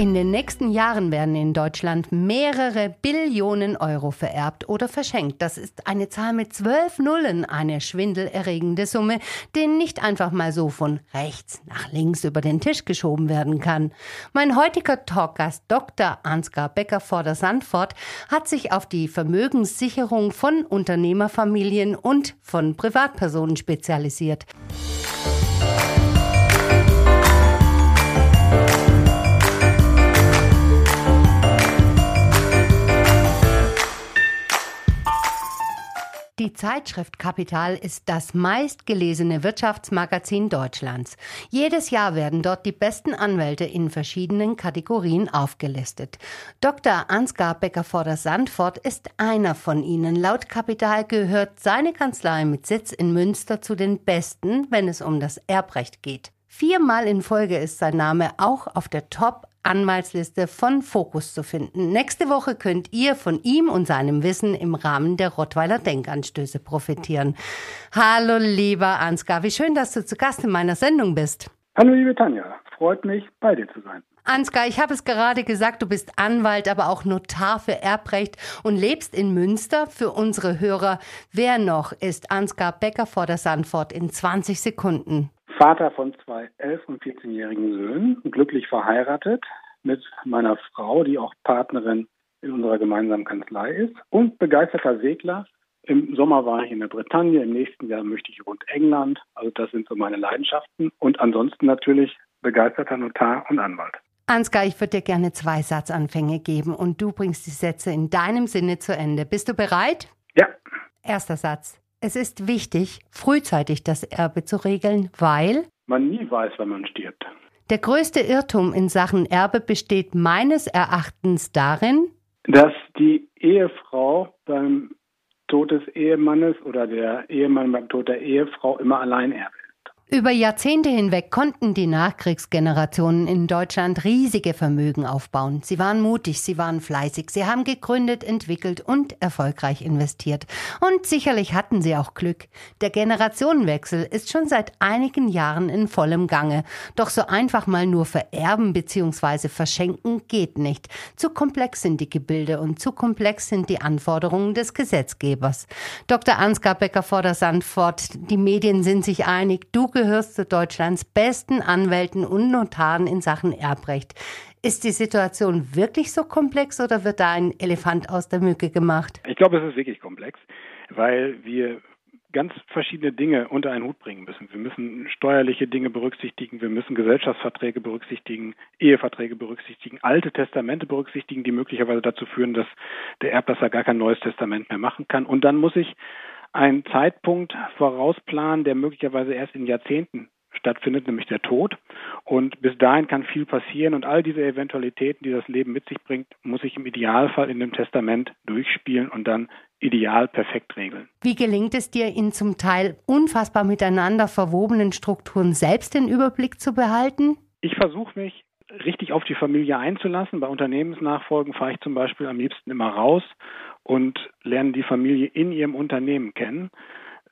In den nächsten Jahren werden in Deutschland mehrere Billionen Euro vererbt oder verschenkt. Das ist eine Zahl mit zwölf Nullen, eine schwindelerregende Summe, die nicht einfach mal so von rechts nach links über den Tisch geschoben werden kann. Mein heutiger Talkgast Dr. Ansgar Becker vor der Sandfort hat sich auf die Vermögenssicherung von Unternehmerfamilien und von Privatpersonen spezialisiert. Die Zeitschrift Kapital ist das meistgelesene Wirtschaftsmagazin Deutschlands. Jedes Jahr werden dort die besten Anwälte in verschiedenen Kategorien aufgelistet. Dr. Ansgar Becker-Vorder-Sandfort ist einer von ihnen. Laut Kapital gehört seine Kanzlei mit Sitz in Münster zu den besten, wenn es um das Erbrecht geht. Viermal in Folge ist sein Name auch auf der Top Anwaltsliste von Fokus zu finden. Nächste Woche könnt ihr von ihm und seinem Wissen im Rahmen der Rottweiler Denkanstöße profitieren. Hallo lieber Ansgar, wie schön, dass du zu Gast in meiner Sendung bist. Hallo liebe Tanja, freut mich, bei dir zu sein. Ansgar, ich habe es gerade gesagt, du bist Anwalt, aber auch Notar für Erbrecht und lebst in Münster. Für unsere Hörer, wer noch ist Ansgar Becker vor der Sandfort in 20 Sekunden? Vater von zwei 11- und 14-jährigen Söhnen, glücklich verheiratet mit meiner Frau, die auch Partnerin in unserer gemeinsamen Kanzlei ist und begeisterter Segler. Im Sommer war ich in der Bretagne, im nächsten Jahr möchte ich rund England. Also das sind so meine Leidenschaften. Und ansonsten natürlich begeisterter Notar und Anwalt. Ansgar, ich würde dir gerne zwei Satzanfänge geben und du bringst die Sätze in deinem Sinne zu Ende. Bist du bereit? Ja. Erster Satz. Es ist wichtig, frühzeitig das Erbe zu regeln, weil man nie weiß, wann man stirbt. Der größte Irrtum in Sachen Erbe besteht meines Erachtens darin, dass die Ehefrau beim Tod des Ehemannes oder der Ehemann beim Tod der Ehefrau immer allein erbt. Über Jahrzehnte hinweg konnten die Nachkriegsgenerationen in Deutschland riesige Vermögen aufbauen. Sie waren mutig, sie waren fleißig, sie haben gegründet, entwickelt und erfolgreich investiert. Und sicherlich hatten sie auch Glück. Der Generationenwechsel ist schon seit einigen Jahren in vollem Gange. Doch so einfach mal nur vererben bzw. verschenken geht nicht. Zu komplex sind die Gebilde und zu komplex sind die Anforderungen des Gesetzgebers. Dr. Ansgar Becker vor der Sandfort, die Medien sind sich einig, du gehörst zu Deutschlands besten Anwälten und Notaren in Sachen Erbrecht. Ist die Situation wirklich so komplex oder wird da ein Elefant aus der Mücke gemacht? Ich glaube, es ist wirklich komplex, weil wir ganz verschiedene Dinge unter einen Hut bringen müssen. Wir müssen steuerliche Dinge berücksichtigen, wir müssen Gesellschaftsverträge berücksichtigen, Eheverträge berücksichtigen, alte Testamente berücksichtigen, die möglicherweise dazu führen, dass der Erblasser gar kein neues Testament mehr machen kann. Und dann muss ich einen Zeitpunkt vorausplanen, der möglicherweise erst in Jahrzehnten stattfindet, nämlich der Tod. Und bis dahin kann viel passieren und all diese Eventualitäten, die das Leben mit sich bringt, muss ich im Idealfall in dem Testament durchspielen und dann ideal perfekt regeln. Wie gelingt es dir, in zum Teil unfassbar miteinander verwobenen Strukturen selbst den Überblick zu behalten? Ich versuche mich richtig auf die Familie einzulassen. Bei Unternehmensnachfolgen fahre ich zum Beispiel am liebsten immer raus und lerne die Familie in ihrem Unternehmen kennen.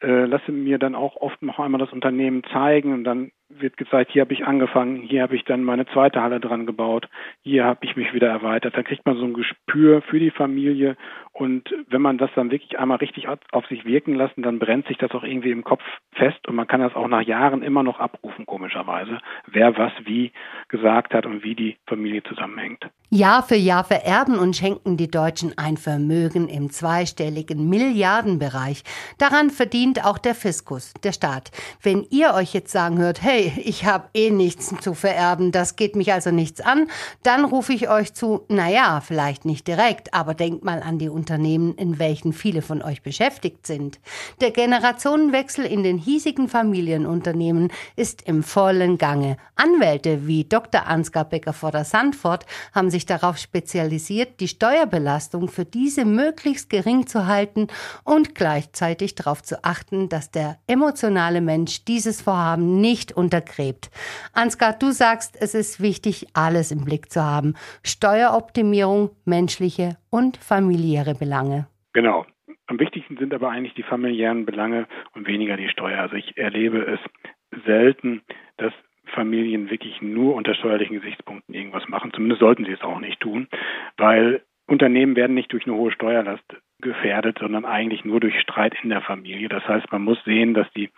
Äh, lasse mir dann auch oft noch einmal das Unternehmen zeigen und dann wird gezeigt, hier habe ich angefangen, hier habe ich dann meine zweite Halle dran gebaut, hier habe ich mich wieder erweitert. Da kriegt man so ein Gespür für die Familie und wenn man das dann wirklich einmal richtig auf sich wirken lassen, dann brennt sich das auch irgendwie im Kopf fest und man kann das auch nach Jahren immer noch abrufen, komischerweise, wer was wie gesagt hat und wie die Familie zusammenhängt. Jahr für Jahr vererben und schenken die Deutschen ein Vermögen im zweistelligen Milliardenbereich. Daran verdient auch der Fiskus, der Staat. Wenn ihr euch jetzt sagen hört, hey, ich habe eh nichts zu vererben, das geht mich also nichts an, dann rufe ich euch zu, naja, vielleicht nicht direkt, aber denkt mal an die Unternehmen, in welchen viele von euch beschäftigt sind. Der Generationenwechsel in den hiesigen Familienunternehmen ist im vollen Gange. Anwälte wie Dr. Ansgar Becker vor der Sandfort haben sich darauf spezialisiert, die Steuerbelastung für diese möglichst gering zu halten und gleichzeitig darauf zu achten, dass der emotionale Mensch dieses Vorhaben nicht untergräbt. Ansgar, du sagst, es ist wichtig, alles im Blick zu haben. Steueroptimierung, menschliche und familiäre Belange. Genau. Am wichtigsten sind aber eigentlich die familiären Belange und weniger die Steuer. Also ich erlebe es selten, dass Familien wirklich nur unter steuerlichen Gesichtspunkten irgendwas machen. Zumindest sollten sie es auch nicht tun, weil Unternehmen werden nicht durch eine hohe Steuerlast gefährdet, sondern eigentlich nur durch Streit in der Familie. Das heißt, man muss sehen, dass die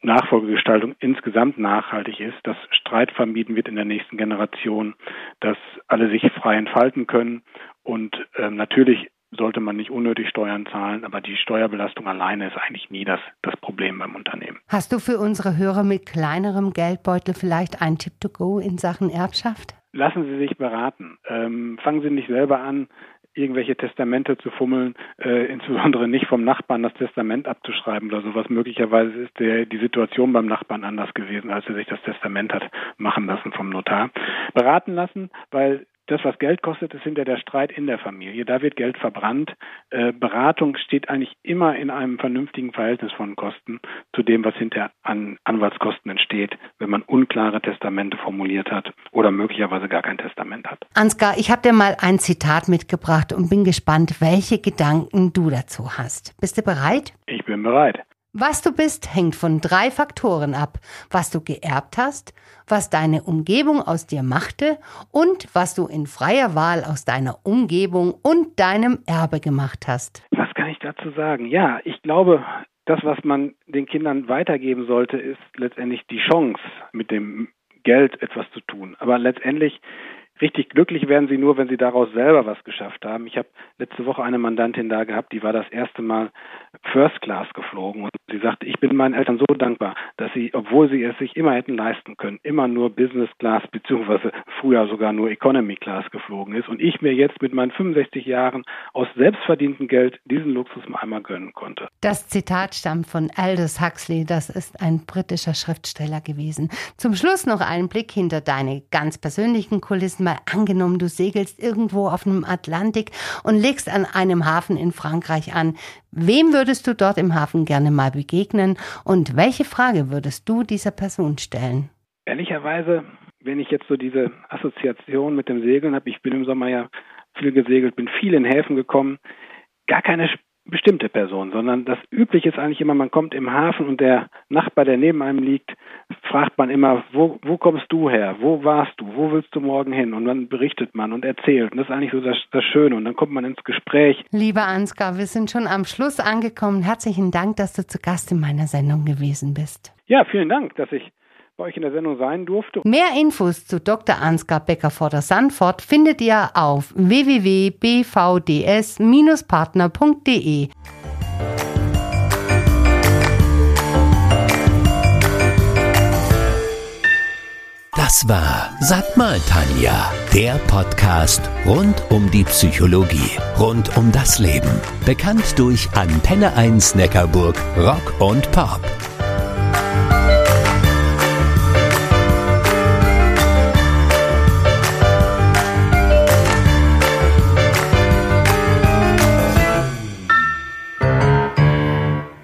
Nachfolgegestaltung insgesamt nachhaltig ist, dass Streit vermieden wird in der nächsten Generation, dass alle sich frei entfalten können und äh, natürlich sollte man nicht unnötig Steuern zahlen, aber die Steuerbelastung alleine ist eigentlich nie das, das Problem beim Unternehmen. Hast du für unsere Hörer mit kleinerem Geldbeutel vielleicht einen Tipp to go in Sachen Erbschaft? Lassen Sie sich beraten. Ähm, fangen Sie nicht selber an, irgendwelche Testamente zu fummeln, äh, insbesondere nicht vom Nachbarn das Testament abzuschreiben oder sowas. Möglicherweise ist der, die Situation beim Nachbarn anders gewesen, als er sich das Testament hat machen lassen vom Notar. Beraten lassen, weil das, was Geld kostet, ist hinter der Streit in der Familie. Da wird Geld verbrannt. Äh, Beratung steht eigentlich immer in einem vernünftigen Verhältnis von Kosten zu dem, was hinter an Anwaltskosten entsteht, wenn man unklare Testamente formuliert hat oder möglicherweise gar kein Testament hat. Ansgar, ich habe dir mal ein Zitat mitgebracht und bin gespannt, welche Gedanken du dazu hast. Bist du bereit? Ich bin bereit. Was du bist, hängt von drei Faktoren ab. Was du geerbt hast, was deine Umgebung aus dir machte und was du in freier Wahl aus deiner Umgebung und deinem Erbe gemacht hast. Was kann ich dazu sagen? Ja, ich glaube, das, was man den Kindern weitergeben sollte, ist letztendlich die Chance, mit dem Geld etwas zu tun. Aber letztendlich Richtig glücklich werden sie nur, wenn sie daraus selber was geschafft haben. Ich habe letzte Woche eine Mandantin da gehabt, die war das erste Mal First Class geflogen und sie sagte, ich bin meinen Eltern so dankbar, dass sie, obwohl sie es sich immer hätten leisten können, immer nur Business Class beziehungsweise früher sogar nur Economy Class geflogen ist und ich mir jetzt mit meinen 65 Jahren aus selbstverdientem Geld diesen Luxus mal einmal gönnen konnte. Das Zitat stammt von Aldous Huxley, das ist ein britischer Schriftsteller gewesen. Zum Schluss noch einen Blick hinter deine ganz persönlichen Kulissen mal angenommen, du segelst irgendwo auf einem Atlantik und legst an einem Hafen in Frankreich an. Wem würdest du dort im Hafen gerne mal begegnen und welche Frage würdest du dieser Person stellen? Ehrlicherweise, wenn ich jetzt so diese Assoziation mit dem Segeln habe, ich bin im Sommer ja viel gesegelt, bin viel in Häfen gekommen, gar keine bestimmte Person, sondern das Übliche ist eigentlich immer, man kommt im Hafen und der Nachbar, der neben einem liegt, fragt man immer, wo, wo kommst du her? Wo warst du? Wo willst du morgen hin? Und dann berichtet man und erzählt. Und das ist eigentlich so das, das Schöne. Und dann kommt man ins Gespräch. Lieber Ansgar, wir sind schon am Schluss angekommen. Herzlichen Dank, dass du zu Gast in meiner Sendung gewesen bist. Ja, vielen Dank, dass ich bei euch in der Sendung sein durfte. Mehr Infos zu Dr. Ansgar Becker vor der Sandfort findet ihr auf www.bvds-partner.de. Das war Sag mal Tanja, der Podcast rund um die Psychologie, rund um das Leben. Bekannt durch Antenne 1 Neckarburg, Rock und Pop.